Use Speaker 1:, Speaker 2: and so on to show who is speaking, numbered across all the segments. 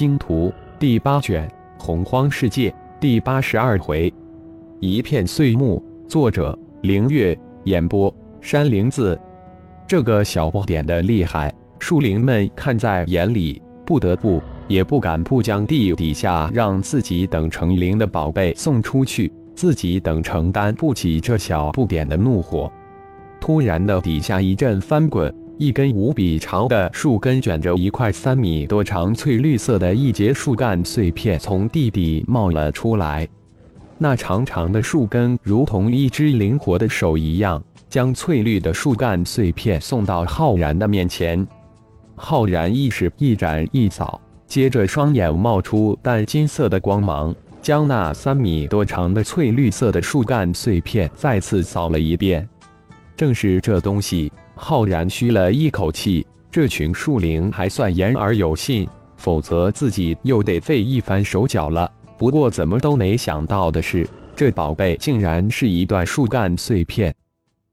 Speaker 1: 星图》第八卷《洪荒世界》第八十二回，一片碎木。作者：凌月。演播：山灵子。这个小不点的厉害，树灵们看在眼里，不得不也不敢不将地底下让自己等成灵的宝贝送出去，自己等承担不起这小不点的怒火。突然的，底下一阵翻滚。一根无比长的树根卷着一块三米多长、翠绿色的一节树干碎片从地底冒了出来。那长长的树根如同一只灵活的手一样，将翠绿的树干碎片送到浩然的面前。浩然意识一展一扫，接着双眼冒出淡金色的光芒，将那三米多长的翠绿色的树干碎片再次扫了一遍。正是这东西。浩然吁了一口气，这群树灵还算言而有信，否则自己又得费一番手脚了。不过怎么都没想到的是，这宝贝竟然是一段树干碎片。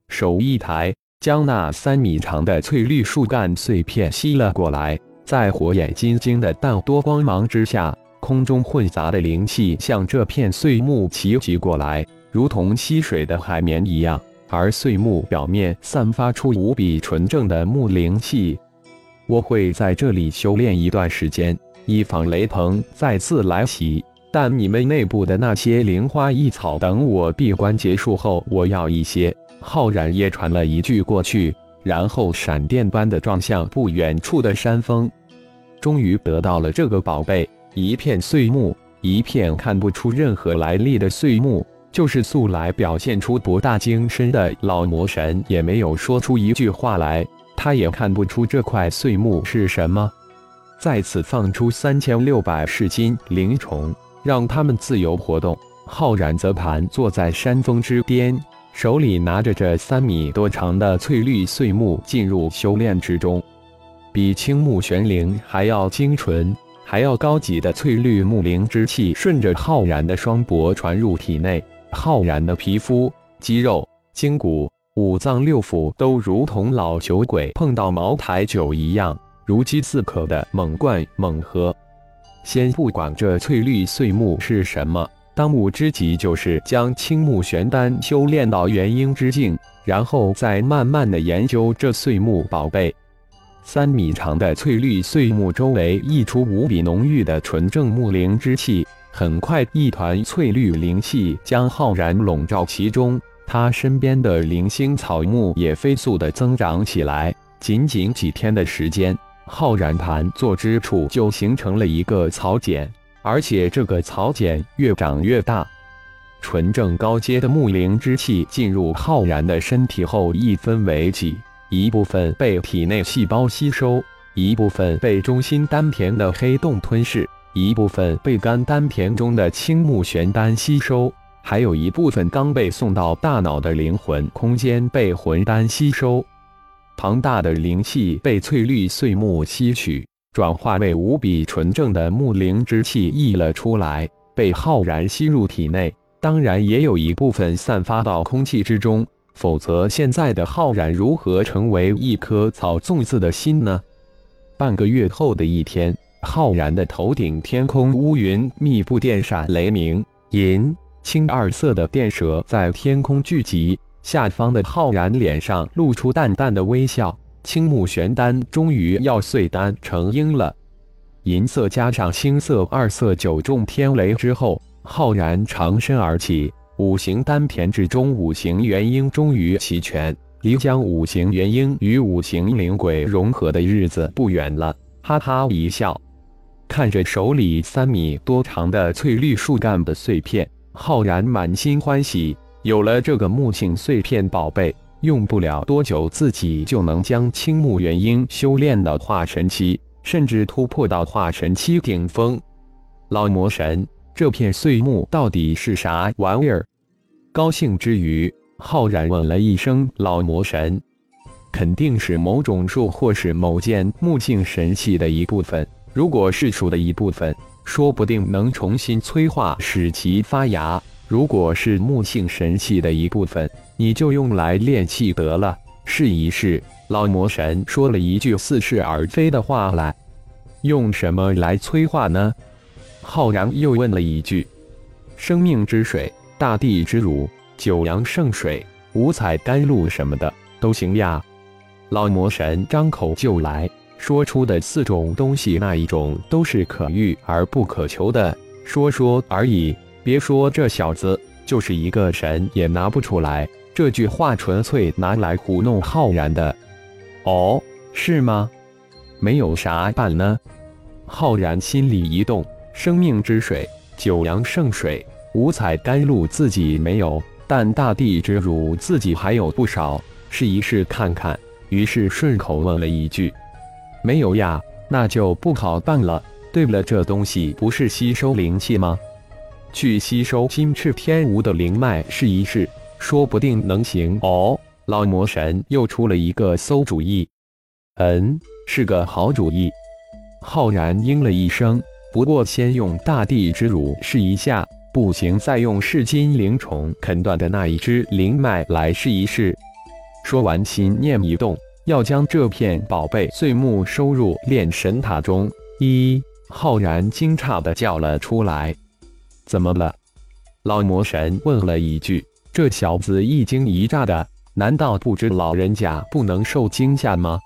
Speaker 1: 手一抬，将那三米长的翠绿树干碎片吸了过来，在火眼金睛的淡多光芒之下，空中混杂的灵气向这片碎木齐集过来，如同吸水的海绵一样。而碎木表面散发出无比纯正的木灵气，我会在这里修炼一段时间，以防雷鹏再次来袭。但你们内部的那些灵花异草，等我闭关结束后，我要一些。浩然也传了一句过去，然后闪电般的撞向不远处的山峰。终于得到了这个宝贝，一片碎木，一片看不出任何来历的碎木。就是素来表现出博大精深的老魔神，也没有说出一句话来。他也看不出这块碎木是什么。再次放出三千六百噬金灵虫，让他们自由活动。浩然则盘坐在山峰之巅，手里拿着这三米多长的翠绿碎木，进入修炼之中。比青木玄灵还要精纯、还要高级的翠绿木灵之气，顺着浩然的双脖传入体内。浩然的皮肤、肌肉、筋骨、五脏六腑都如同老酒鬼碰到茅台酒一样，如饥似渴的猛灌猛喝。先不管这翠绿碎木是什么，当务之急就是将青木玄丹修炼到元婴之境，然后再慢慢的研究这碎木宝贝。三米长的翠绿碎木周围溢出无比浓郁的纯正木灵之气。很快，一团翠绿灵气将浩然笼罩其中，他身边的零星草木也飞速的增长起来。仅仅几天的时间，浩然盘坐之处就形成了一个草茧，而且这个草茧越长越大。纯正高阶的木灵之气进入浩然的身体后，一分为几，一部分被体内细胞吸收，一部分被中心丹田的黑洞吞噬。一部分被肝丹田中的青木玄丹吸收，还有一部分刚被送到大脑的灵魂空间被魂丹吸收。庞大的灵气被翠绿碎木吸取，转化为无比纯正的木灵之气溢了出来，被浩然吸入体内。当然，也有一部分散发到空气之中，否则现在的浩然如何成为一颗草粽子的心呢？半个月后的一天。浩然的头顶，天空乌云密布，电闪雷鸣，银青二色的电蛇在天空聚集。下方的浩然脸上露出淡淡的微笑。青木玄丹终于要碎丹成婴了。银色加上青色二色九重天雷之后，浩然长身而起，五行丹田之中五行元婴终于齐全，离将五行元婴与五行灵鬼融合的日子不远了。哈哈一笑。看着手里三米多长的翠绿树干的碎片，浩然满心欢喜。有了这个木性碎片宝贝，用不了多久，自己就能将青木元婴修炼到化神期，甚至突破到化神期顶峰。老魔神，这片碎木到底是啥玩意儿？高兴之余，浩然问了一声：“老魔神，肯定是某种树，或是某件木性神器的一部分。”如果是树的一部分，说不定能重新催化，使其发芽；如果是木性神器的一部分，你就用来炼气得了。试一试。老魔神说了一句似是而非的话来。用什么来催化呢？浩然又问了一句：“生命之水、大地之乳、九阳圣水、五彩甘露什么的都行呀。”老魔神张口就来说出的四种东西，那一种都是可遇而不可求的，说说而已。别说这小子，就是一个神也拿不出来。这句话纯粹拿来糊弄浩然的。哦，是吗？没有啥办呢？浩然心里一动，生命之水、九阳圣水、五彩甘露自己没有，但大地之乳自己还有不少，试一试看看。于是顺口问了一句：“没有呀，那就不好办了。对了，这东西不是吸收灵气吗？去吸收金翅天吴的灵脉试一试，说不定能行。”哦，老魔神又出了一个馊主意。嗯，是个好主意。浩然应了一声，不过先用大地之乳试一下，不行再用噬金灵虫啃断的那一只灵脉来试一试。说完，心念一动，要将这片宝贝碎木收入炼神塔中。一浩然惊诧的叫了出来：“怎么了？”老魔神问了一句：“这小子一惊一乍的，难道不知老人家不能受惊吓吗？”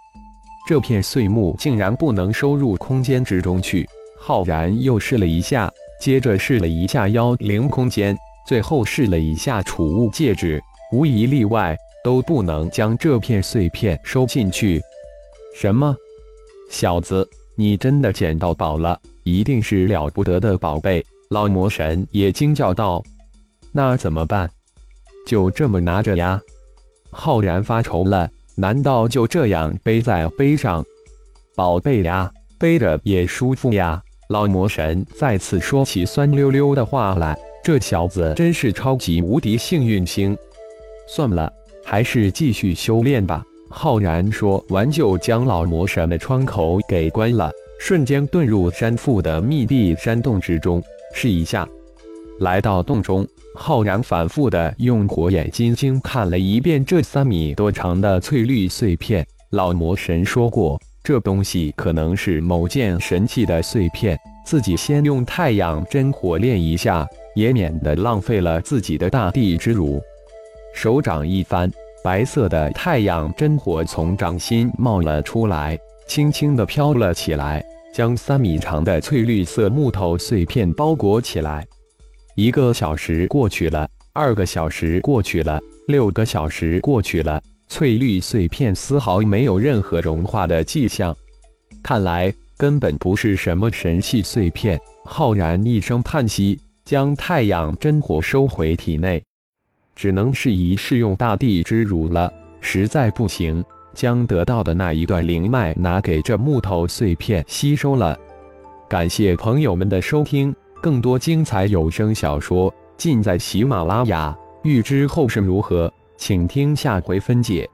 Speaker 1: 这片碎木竟然不能收入空间之中去。浩然又试了一下，接着试了一下妖灵空间，最后试了一下储物戒指，无一例外。都不能将这片碎片收进去。什么，小子，你真的捡到宝了？一定是了不得的宝贝！老魔神也惊叫道：“那怎么办？就这么拿着呀？”浩然发愁了：“难道就这样背在背上？宝贝呀，背着也舒服呀！”老魔神再次说起酸溜溜的话来：“这小子真是超级无敌幸运星。”算了。还是继续修炼吧。浩然说完，就将老魔神的窗口给关了，瞬间遁入山腹的密闭山洞之中。试一下，来到洞中，浩然反复的用火眼金睛看了一遍这三米多长的翠绿碎片。老魔神说过，这东西可能是某件神器的碎片，自己先用太阳真火炼一下，也免得浪费了自己的大地之乳。手掌一翻，白色的太阳真火从掌心冒了出来，轻轻地飘了起来，将三米长的翠绿色木头碎片包裹起来。一个小时过去了，二个小时过去了，六个小时过去了，翠绿碎片丝毫没有任何融化的迹象，看来根本不是什么神器碎片。浩然一声叹息，将太阳真火收回体内。只能试一试用大地之乳了，实在不行，将得到的那一段灵脉拿给这木头碎片吸收了。感谢朋友们的收听，更多精彩有声小说尽在喜马拉雅。欲知后事如何，请听下回分解。